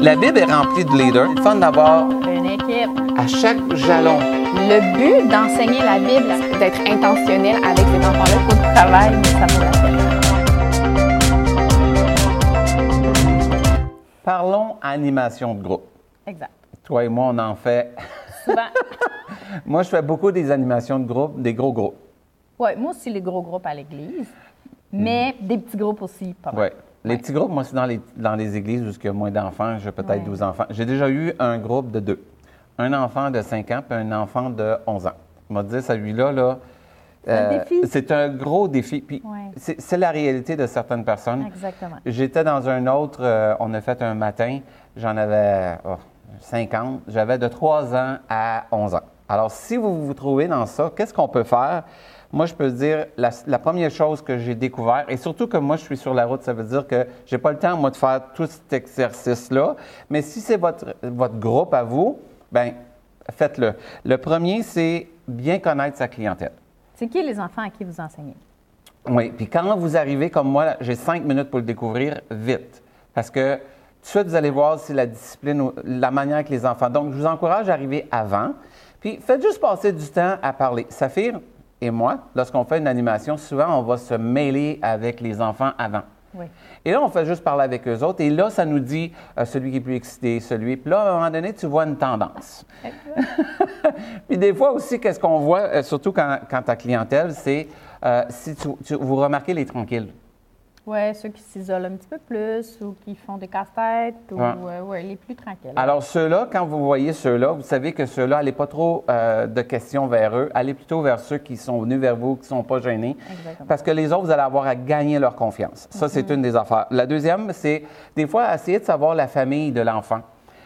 La Bible est remplie de leaders. C'est fun d'avoir Une équipe. à chaque jalon. Le but d'enseigner la Bible, c'est d'être intentionnel avec ces enfants-là. Il faut du travail, mais ça vaut la peine. Parlons animation de groupe. Exact. Toi et moi, on en fait. Souvent. Moi, je fais beaucoup des animations de groupe, des gros groupes. ouais, moi aussi, les gros groupes à l'église, mais des petits groupes aussi, pas mal. Ouais. Les petits groupes, moi, c'est dans les, dans les églises où il y a moins d'enfants. J'ai peut-être Ouais. 12 enfants. J'ai déjà eu un groupe de deux. Un enfant de 5 ans puis un enfant de 11 ans. Je me dire, celui-là, là, C'est un défi. c'est un gros défi. Puis Ouais. c'est c'est la réalité de certaines personnes. Exactement. J'étais dans un autre, euh, on a fait un matin, j'en avais oh, 50, j'avais de 3 ans à 11 ans. Alors, si vous vous trouvez dans ça, qu'est-ce qu'on peut faire? Moi, je peux dire, la, la première chose que j'ai découvert, et surtout que moi, je suis sur la route, ça veut dire que j'ai pas le temps, moi, de faire tout cet exercice-là. Mais si c'est votre, votre groupe à vous, ben faites-le. Le premier, c'est bien connaître sa clientèle. C'est qui les enfants à qui vous enseignez? Oui, puis quand vous arrivez comme moi, j'ai cinq minutes pour le découvrir vite. Parce que tout de suite, vous allez voir si la discipline, ou la manière que les enfants. Donc, je vous encourage à arriver avant. Puis, faites juste passer du temps à parler. Saphir et moi, lorsqu'on fait une animation, souvent, on va se mêler avec les enfants avant. Oui. Et là, on fait juste parler avec eux autres. Et là, ça nous dit euh, celui qui est plus excité, celui. Puis là, à un moment donné, tu vois une tendance. Puis des fois aussi, qu'est-ce qu'on voit, euh, surtout quand, quand ta clientèle, c'est euh, si tu, tu- vous remarquez les tranquilles. Oui, ceux qui s'isolent un petit peu plus ou qui font des casse-têtes ou Ouais. euh, ouais, les plus tranquilles. Alors ceux-là, quand vous voyez ceux-là, vous savez que ceux-là, allez pas trop euh, de questions vers eux, allez plutôt vers ceux qui sont venus vers vous, qui sont pas gênés. Exactement. Parce que les autres, vous allez avoir à gagner leur confiance. Ça, c'est une des affaires. La deuxième, c'est des fois essayer de savoir la famille de l'enfant.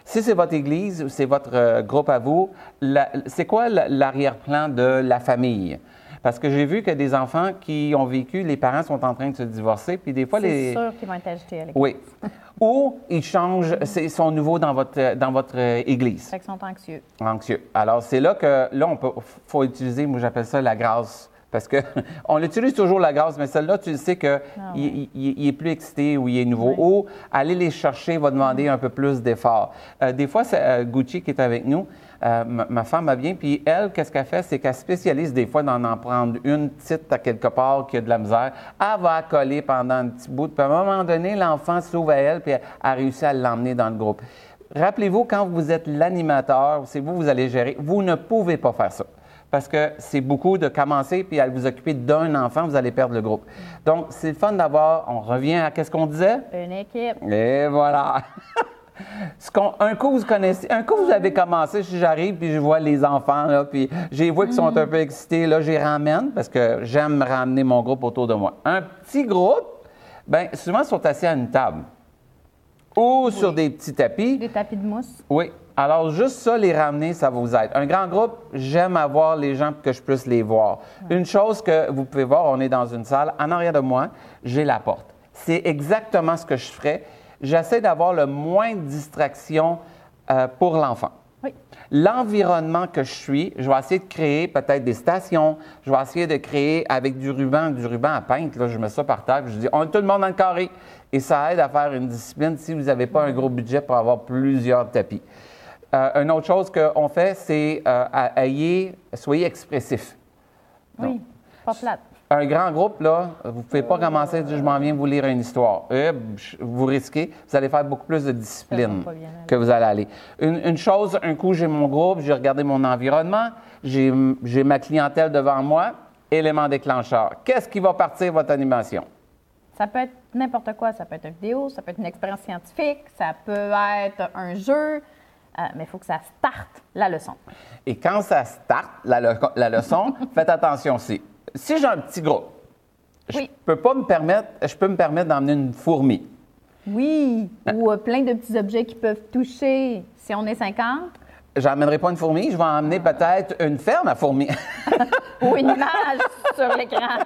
Si c'est votre église ou c'est votre euh, groupe à vous, c'est quoi l'arrière-plan de la famille? Parce que j'ai vu que des enfants qui ont vécu, les parents sont en train de se divorcer, puis des fois, c'est les... sûr qu'ils vont être agités à l'école. Oui. Ou ils changent, c'est- ils sont nouveaux dans votre, dans votre euh, église. Fait qu'ils sont anxieux. Anxieux. Alors, c'est là que, là, on peut, faut utiliser, moi, j'appelle ça la grâce. Parce que on utilise toujours la grâce, mais celle-là, tu le sais qu'il Ah il, il- il est plus excité ou il est nouveau. Ou aller les chercher va demander un peu plus d'effort. Euh, des fois, c'est euh, Gucci qui est avec nous. Euh, ma, ma femme va bien, puis elle, qu'est-ce qu'elle fait? C'est qu'elle spécialise des fois d'en en prendre une petite à quelque part qui a de la misère. Elle va coller pendant un petit bout, puis à un moment donné, l'enfant s'ouvre à elle, puis elle a réussi à l'emmener dans le groupe. Rappelez-vous, quand vous êtes l'animateur, c'est vous, vous allez gérer, vous ne pouvez pas faire ça. Parce que c'est beaucoup de commencer puis à vous occuper d'un enfant, vous allez perdre le groupe. Donc, c'est le fun d'avoir, on revient à qu'est-ce qu'on disait? Une équipe. Et voilà. Ce un coup, vous connaissez, un coup, vous avez commencé, si j'arrive, puis je vois les enfants, là, puis les vois qui sont un peu excités, là, je les ramène, parce que j'aime ramener mon groupe autour de moi. Un petit groupe, bien, souvent, ils sont assis à une table ou sur des petits tapis. Des tapis de mousse. Oui. Alors, juste ça, les ramener, ça vous aide. Un grand groupe, j'aime avoir les gens pour que je puisse les voir. Une chose que vous pouvez voir, on est dans une salle, en arrière de moi, j'ai la porte. C'est exactement ce que je ferais. J'essaie d'avoir le moins de distraction euh, pour l'enfant. Oui. L'environnement que je suis, je vais essayer de créer peut-être des stations. Je vais essayer de créer avec du ruban, du ruban à peindre. Là, je mets ça par terre, puis je dis, on est tout le monde dans le carré. Et ça aide à faire une discipline si vous n'avez pas un gros budget pour avoir plusieurs tapis. Euh, une autre chose qu'on fait, c'est euh, soyez expressif. Oui. Pas plate. Un grand groupe, là, vous ne pouvez pas commencer à dire je m'en viens vous lire une histoire. Euh, vous risquez, vous allez faire beaucoup plus de discipline que vous allez aller. Une, une chose, un coup, j'ai mon groupe, j'ai regardé mon environnement, j'ai ma clientèle devant moi, élément déclencheur. Qu'est-ce qui va partir votre animation? Ça peut être n'importe quoi. Ça peut être une vidéo, ça peut être une expérience scientifique, ça peut être un jeu, euh, mais il faut que ça starte la leçon. Et quand ça start, la, le- la leçon, faites attention aussi. Si j'ai un petit groupe, je peux pas me permettre, je peux me permettre d'emmener une fourmi. Oui, ou euh, plein de petits objets qui peuvent toucher. Si on est 50, J'emmènerai pas une fourmi, je vais emmener peut-être une ferme à fourmis. ou une image sur l'écran.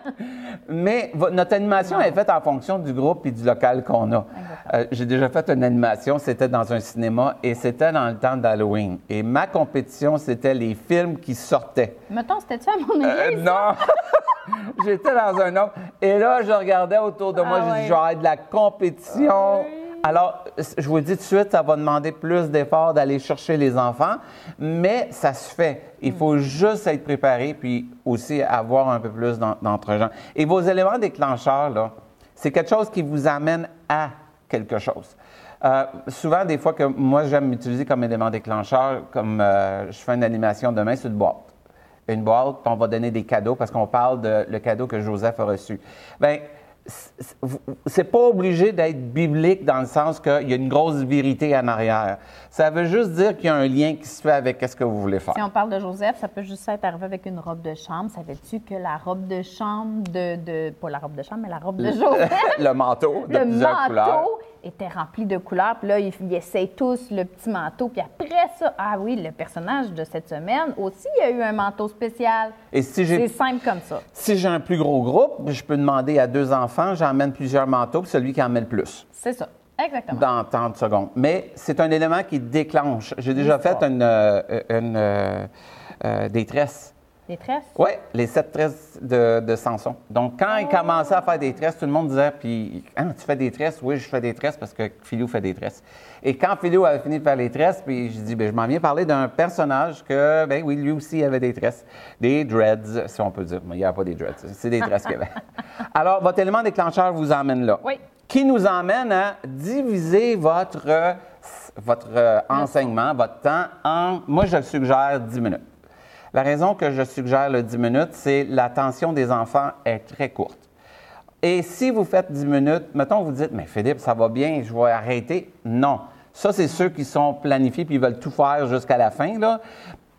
Mais notre animation est faite en fonction du groupe et du local qu'on a. Euh, J'ai déjà fait une animation, c'était dans un cinéma et c'était dans le temps d'Halloween. Et ma compétition, c'était les films qui sortaient. Mettons, c'était ça à mon Euh, église? non! J'étais dans un autre. Et là, je regardais autour de moi, Ah j'ai ouais. dit, je vais avoir de la compétition. Ah oui. Alors, je vous le dis tout de suite, ça va demander plus d'efforts d'aller chercher les enfants, mais ça se fait. Il faut juste être préparé, puis aussi avoir un peu plus d'en- d'entre-gens. Et vos éléments déclencheurs, là, c'est quelque chose qui vous amène à quelque chose. Euh, souvent, des fois que moi, j'aime m'utiliser comme élément déclencheur, comme euh, je fais une animation demain, c'est une boîte une boîte, on va donner des cadeaux parce qu'on parle de le cadeau que Joseph a reçu. Bien, c'est- pas obligé d'être biblique dans le sens qu'il y a une grosse vérité en arrière. Ça veut juste dire qu'il y a un lien qui se fait avec ce que vous voulez faire. Si on parle de Joseph, ça peut juste être arrivé avec une robe de chambre. Savais-tu que la robe de chambre de, de- Pas la robe de chambre, mais la robe de Joseph, le manteau de le plusieurs couleurs. Était rempli de couleurs. Puis là, ils, ils essayent tous le petit manteau. Puis après ça, ah oui, le personnage de cette semaine aussi, il y a eu un manteau spécial. Et si C'est j'ai simple comme ça. si j'ai un plus gros groupe, je peux demander à deux enfants, j'emmène plusieurs manteaux, puis celui qui en met le plus. C'est ça. Exactement. dans 30 secondes. Mais c'est un élément qui déclenche. J'ai déjà fait une, euh, une, euh, euh, des tresses. Des tresses? Oui, les sept tresses de, de Samson. Donc, quand il commençait à faire des tresses, tout le monde disait, puis, Hein, tu fais des tresses? Oui, je fais des tresses parce que Philou fait des tresses. Et quand Philou avait fini de faire les tresses, puis je dis, ben, je m'en viens parler d'un personnage que, ben oui, lui aussi avait des tresses. Des dreads, si on peut dire. Mais il n'y a pas des dreads, c'est des tresses qu'il avait. Alors, votre élément déclencheur vous emmène là. Oui. Qui nous emmène à diviser votre, votre euh, enseignement, votre temps en, moi, je suggère 10 minutes. La raison que je suggère le 10 minutes, c'est l'attention des enfants est très courte. Et si vous faites 10 minutes, mettons, vous dites, mais Philippe, ça va bien, je vais arrêter. Non. Ça, c'est ceux qui sont planifiés puis ils veulent tout faire jusqu'à la fin. Là.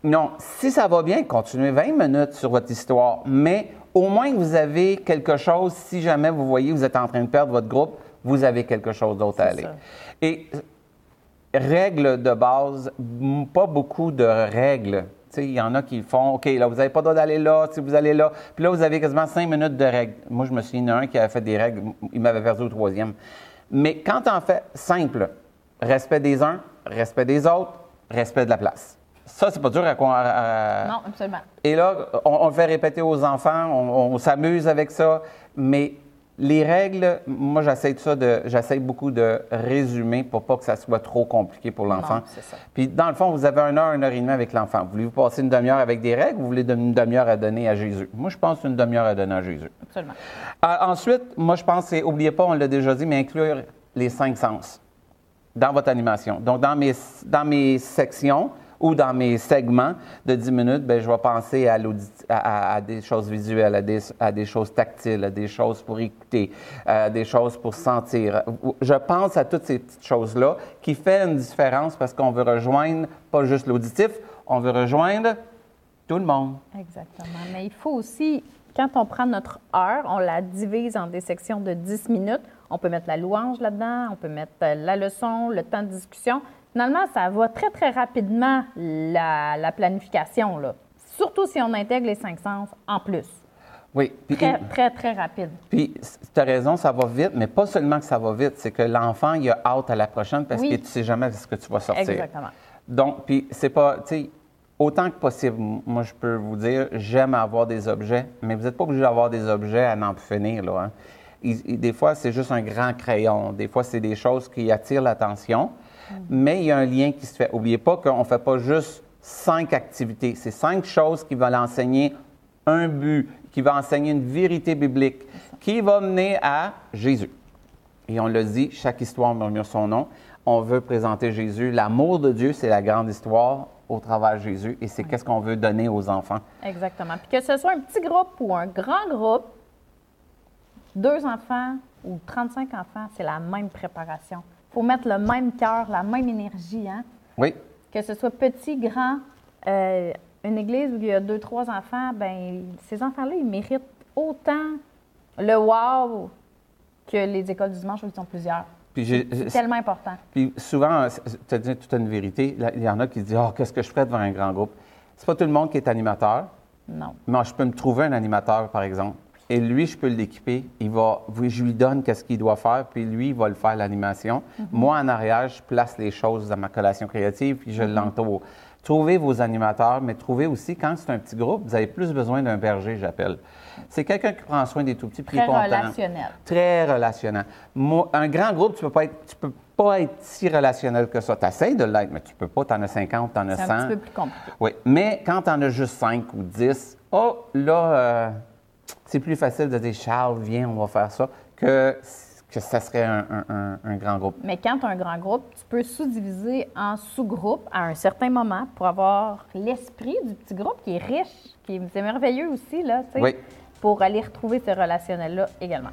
Non. Si ça va bien, continuez 20 minutes sur votre histoire, mais au moins vous avez quelque chose, si jamais vous voyez que vous êtes en train de perdre votre groupe, vous avez quelque chose d'autre à aller. ça. Et règles de base, pas beaucoup de règles. Il y en a qui font, OK, là, vous n'avez pas le droit d'aller là, si vous allez là. Puis là, vous avez quasiment cinq minutes de règles. Moi, je me souviens d'un qui avait fait des règles, il m'avait perdu au troisième. Mais quand on fait simple, respect des uns, respect des autres, respect de la place. Ça, c'est pas dur à quoi. à- Non, absolument. et là, on, on le fait répéter aux enfants, on, on s'amuse avec ça, mais les règles, moi, j'essaie de ça, de, j'essaie beaucoup de résumer pour pas que ça soit trop compliqué pour l'enfant. Puis, dans le fond, vous avez une heure, une heure et demie avec l'enfant. Voulez-vous passer une demi-heure avec des règles ou vous voulez une demi-heure à donner à Jésus? Moi, je pense une demi-heure à donner à Jésus. Absolument. Ah, ensuite, moi, je pense, c'est, oubliez pas, on l'a déjà dit, mais inclure les cinq sens dans votre animation. Donc, dans mes, dans mes sections ou dans mes segments de 10 minutes, ben, je vais penser à, à- à- des choses visuelles, à des, à des choses tactiles, à des choses pour écouter, à des choses pour sentir. Je pense à toutes ces petites choses-là qui font une différence parce qu'on veut rejoindre pas juste l'auditif, on veut rejoindre tout le monde. Exactement. Mais il faut aussi, quand on prend notre heure, on la divise en des sections de 10 minutes. On peut mettre la louange là-dedans, on peut mettre euh, la leçon, le temps de discussion. Finalement, ça va très, très rapidement, la, la planification, là. Surtout si on intègre les cinq sens en plus. Oui. Puis- Très, très, très rapide. Puis, tu as raison, ça va vite, mais pas seulement que ça va vite, c'est que l'enfant, il a hâte à la prochaine parce Oui. que tu sais jamais ce que tu vas sortir. Exactement. Donc, puis c'est pas, tu sais, autant que possible, moi, je peux vous dire, j'aime avoir des objets, mais vous n'êtes pas obligé d'avoir des objets à n'en plus finir, là. hein. Il- il- des fois, c'est juste un grand crayon. Des fois, c'est des choses qui attirent l'attention, mais il y a un lien qui se fait. Oubliez pas qu'on ne fait pas juste cinq activités. C'est cinq choses qui vont l'enseigner un but, qui va enseigner une vérité biblique, qui va mener à Jésus. Et on le dit, chaque histoire murmure son nom. On veut présenter Jésus. L'amour de Dieu, c'est la grande histoire au travers de Jésus. Et c'est qu'est-ce qu'on veut donner aux enfants. Exactement. Puis que ce soit un petit groupe ou un grand groupe, deux enfants ou 35 enfants, c'est la même préparation. Faut mettre le même cœur, la même énergie. Hein? Oui, Que ce soit petit, grand, euh, une église où il y a deux, trois enfants, ben ces enfants-là, ils méritent autant le wow que les écoles du dimanche où ils sont plusieurs. C'est tellement important. puis souvent, tu as dit toute une vérité. Il y en a qui disent Ah, qu'est-ce que je ferais devant un grand groupe? C'est pas tout le monde qui est animateur. Non. Moi, je peux me trouver un animateur, par exemple. Et lui, je peux l'équiper. Il va, je lui donne qu'est-ce qu'il doit faire, puis lui, il va le faire l'animation. Moi, en arrière, je place les choses dans ma collation créative, puis je l'entoure. Trouvez vos animateurs, mais trouvez aussi, quand c'est un petit groupe, vous avez plus besoin d'un berger, j'appelle. C'est quelqu'un qui prend soin des tout petits, puis Très relationnel. Très relationnel. Moi, un grand groupe, tu peux pas être, tu peux pas être si relationnel que ça. Tu essaies de l'être, mais tu peux pas. Tu en as 50, tu en as 100. C'est un petit peu plus compliqué. Oui, mais quand tu en as juste 5 ou 10, oh, là, euh, c'est plus facile de dire Charles, viens, on va faire ça, que, que ça serait un, un- grand groupe. Mais quand tu as un grand groupe, tu peux sous-diviser en sous-groupes à un certain moment pour avoir l'esprit du petit groupe qui est riche, qui est, merveilleux aussi, là, tu sais, Oui. pour aller retrouver ce relationnel-là également.